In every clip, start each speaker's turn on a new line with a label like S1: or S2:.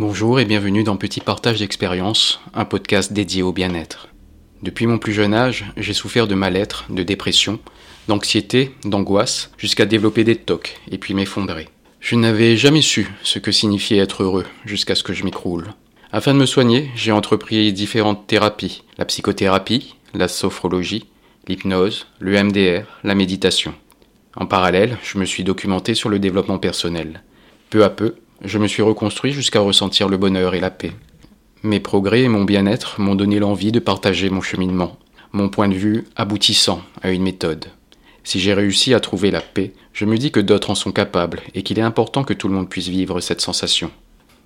S1: Bonjour et bienvenue dans Petit Partage d'expérience, un podcast dédié au bien-être. Depuis mon plus jeune âge, j'ai souffert de mal-être, de dépression, d'anxiété, d'angoisse, jusqu'à développer des tocs et puis m'effondrer. Je n'avais jamais su ce que signifiait être heureux jusqu'à ce que je m'écroule. Afin de me soigner, j'ai entrepris différentes thérapies, la psychothérapie, la sophrologie, l'hypnose, le MDR, la méditation. En parallèle, je me suis documenté sur le développement personnel. Peu à peu, je me suis reconstruit jusqu'à ressentir le bonheur et la paix. Mes progrès et mon bien-être m'ont donné l'envie de partager mon cheminement, mon point de vue aboutissant à une méthode. Si j'ai réussi à trouver la paix, je me dis que d'autres en sont capables et qu'il est important que tout le monde puisse vivre cette sensation.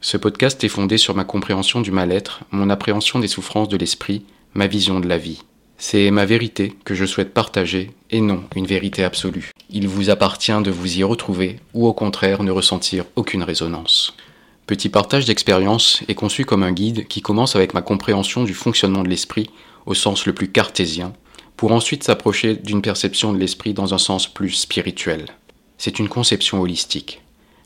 S1: Ce podcast est fondé sur ma compréhension du mal-être, mon appréhension des souffrances de l'esprit, ma vision de la vie. C'est ma vérité que je souhaite partager et non une vérité absolue. Il vous appartient de vous y retrouver ou au contraire ne ressentir aucune résonance. Petit partage d'expérience est conçu comme un guide qui commence avec ma compréhension du fonctionnement de l'esprit au sens le plus cartésien, pour ensuite s'approcher d'une perception de l'esprit dans un sens plus spirituel. C'est une conception holistique.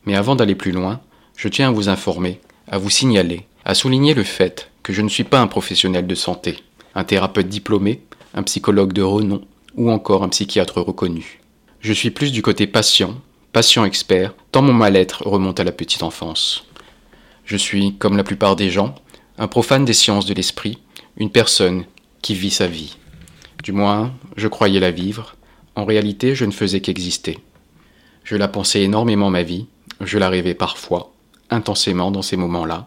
S1: Mais avant d'aller plus loin, je tiens à vous informer, à vous signaler, à souligner le fait que je ne suis pas un professionnel de santé, un thérapeute diplômé, un psychologue de renom ou encore un psychiatre reconnu. Je suis plus du côté patient, patient expert, tant mon mal-être remonte à la petite enfance. Je suis, comme la plupart des gens, un profane des sciences de l'esprit, une personne qui vit sa vie. Du moins, je croyais la vivre, en réalité je ne faisais qu'exister. Je la pensais énormément ma vie, je la rêvais parfois, intensément dans ces moments-là,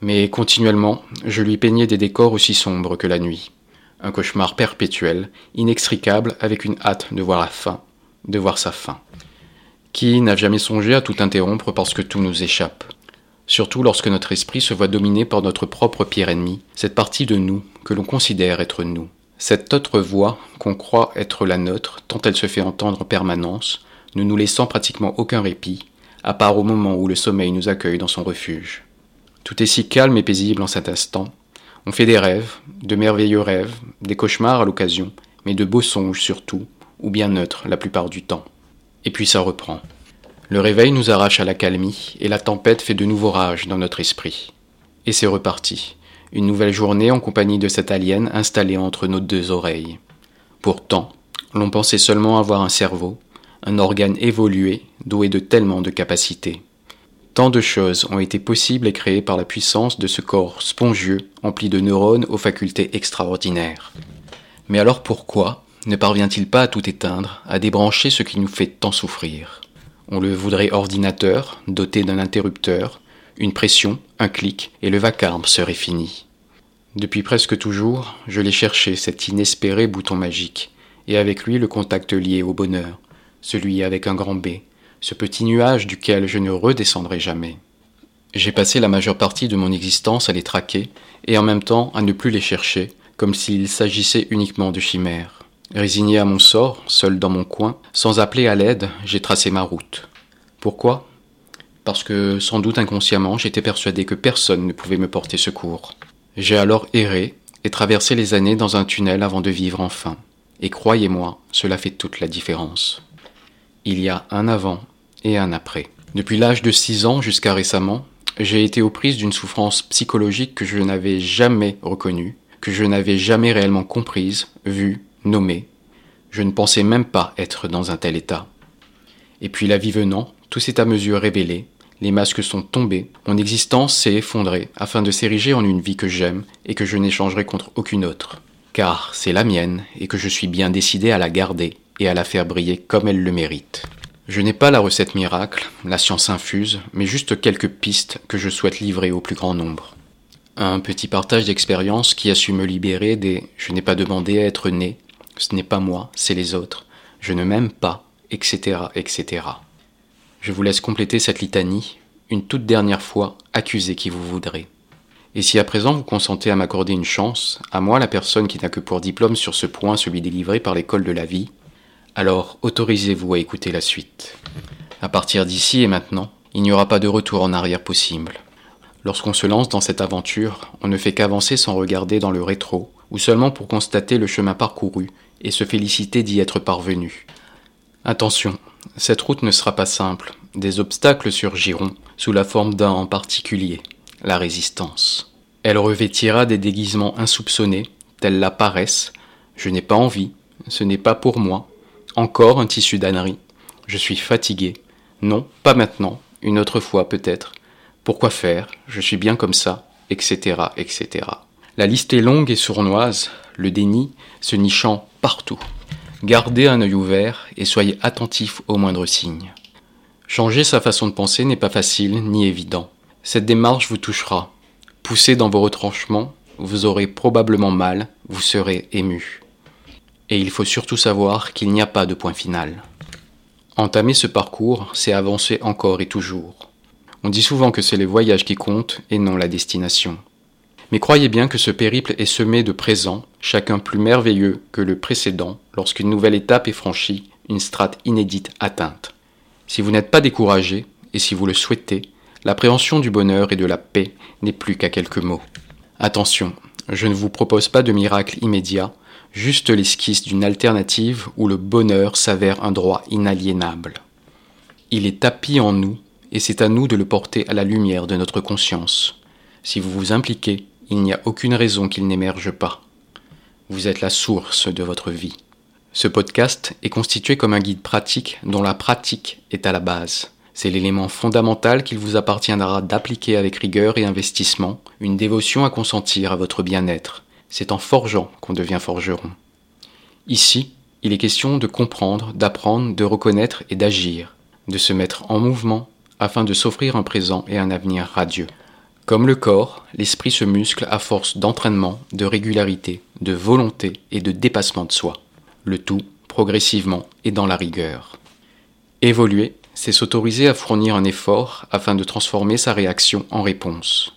S1: mais continuellement je lui peignais des décors aussi sombres que la nuit. Un cauchemar perpétuel, inextricable, avec une hâte de voir la fin, de voir sa fin. Qui n'a jamais songé à tout interrompre parce que tout nous échappe surtout lorsque notre esprit se voit dominé par notre propre pire ennemi, cette partie de nous que l'on considère être nous. Cette autre voix qu'on croit être la nôtre, tant elle se fait entendre en permanence, ne nous laissant pratiquement aucun répit, à part au moment où le sommeil nous accueille dans son refuge. Tout est si calme et paisible en cet instant. On fait des rêves, de merveilleux rêves, des cauchemars à l'occasion, mais de beaux songes surtout, ou bien neutres la plupart du temps. Et puis ça reprend. Le réveil nous arrache à la calmie et la tempête fait de nouveaux rages dans notre esprit. Et c'est reparti. Une nouvelle journée en compagnie de cette alien installée entre nos deux oreilles. Pourtant, l'on pensait seulement avoir un cerveau, un organe évolué, doué de tellement de capacités. Tant de choses ont été possibles et créées par la puissance de ce corps spongieux, empli de neurones aux facultés extraordinaires. Mais alors pourquoi ne parvient-il pas à tout éteindre, à débrancher ce qui nous fait tant souffrir? On le voudrait ordinateur, doté d'un interrupteur, une pression, un clic, et le vacarme serait fini. Depuis presque toujours, je l'ai cherché, cet inespéré bouton magique, et avec lui le contact lié au bonheur, celui avec un grand B, ce petit nuage duquel je ne redescendrai jamais. J'ai passé la majeure partie de mon existence à les traquer, et en même temps à ne plus les chercher, comme s'il s'agissait uniquement de chimères. Résigné à mon sort, seul dans mon coin, sans appeler à l'aide, j'ai tracé ma route. Pourquoi? Parce que, sans doute inconsciemment, j'étais persuadé que personne ne pouvait me porter secours. J'ai alors erré et traversé les années dans un tunnel avant de vivre enfin. Et croyez-moi, cela fait toute la différence. Il y a un avant et un après. Depuis l'âge de 6 ans jusqu'à récemment, j'ai été aux prises d'une souffrance psychologique que je n'avais jamais reconnue, que je n'avais jamais réellement comprise, vue nommé. Je ne pensais même pas être dans un tel état. Et puis la vie venant, tout s'est à mesure révélé, les masques sont tombés, mon existence s'est effondrée afin de s'ériger en une vie que j'aime et que je n'échangerai contre aucune autre. Car c'est la mienne et que je suis bien décidé à la garder et à la faire briller comme elle le mérite. Je n'ai pas la recette miracle, la science infuse, mais juste quelques pistes que je souhaite livrer au plus grand nombre. Un petit partage d'expérience qui a su me libérer des je n'ai pas demandé à être né, ce n'est pas moi, c'est les autres, je ne m'aime pas, etc., etc. Je vous laisse compléter cette litanie, une toute dernière fois, accusez qui vous voudrez. Et si à présent vous consentez à m'accorder une chance, à moi la personne qui n'a que pour diplôme sur ce point celui délivré par l'école de la vie, alors autorisez-vous à écouter la suite. À partir d'ici et maintenant, il n'y aura pas de retour en arrière possible. Lorsqu'on se lance dans cette aventure, on ne fait qu'avancer sans regarder dans le rétro, ou seulement pour constater le chemin parcouru et se féliciter d'y être parvenu. Attention, cette route ne sera pas simple, des obstacles surgiront, sous la forme d'un en particulier. la résistance. Elle revêtira des déguisements insoupçonnés, tels la paresse, je n'ai pas envie, ce n'est pas pour moi, encore un tissu d'ânerie, je suis fatigué, non, pas maintenant, une autre fois peut-être, pourquoi faire, je suis bien comme ça, etc., etc. La liste est longue et sournoise, le déni se nichant partout. Gardez un œil ouvert et soyez attentif aux moindres signes. Changer sa façon de penser n'est pas facile ni évident. Cette démarche vous touchera. Poussez dans vos retranchements, vous aurez probablement mal, vous serez ému. Et il faut surtout savoir qu'il n'y a pas de point final. Entamer ce parcours, c'est avancer encore et toujours. On dit souvent que c'est les voyages qui comptent et non la destination. Mais croyez bien que ce périple est semé de présents, chacun plus merveilleux que le précédent, lorsqu'une nouvelle étape est franchie, une strate inédite atteinte. Si vous n'êtes pas découragé, et si vous le souhaitez, l'appréhension du bonheur et de la paix n'est plus qu'à quelques mots. Attention, je ne vous propose pas de miracle immédiat, juste l'esquisse d'une alternative où le bonheur s'avère un droit inaliénable. Il est tapis en nous, et c'est à nous de le porter à la lumière de notre conscience. Si vous vous impliquez, il n'y a aucune raison qu'il n'émerge pas. Vous êtes la source de votre vie. Ce podcast est constitué comme un guide pratique dont la pratique est à la base. C'est l'élément fondamental qu'il vous appartiendra d'appliquer avec rigueur et investissement, une dévotion à consentir à votre bien-être. C'est en forgeant qu'on devient forgeron. Ici, il est question de comprendre, d'apprendre, de reconnaître et d'agir, de se mettre en mouvement afin de s'offrir un présent et un avenir radieux. Comme le corps, l'esprit se muscle à force d'entraînement, de régularité, de volonté et de dépassement de soi. Le tout progressivement et dans la rigueur. Évoluer, c'est s'autoriser à fournir un effort afin de transformer sa réaction en réponse.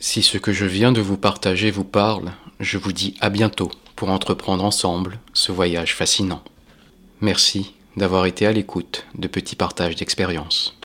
S1: Si ce que je viens de vous partager vous parle, je vous dis à bientôt pour entreprendre ensemble ce voyage fascinant. Merci d'avoir été à l'écoute de petits partages d'expérience.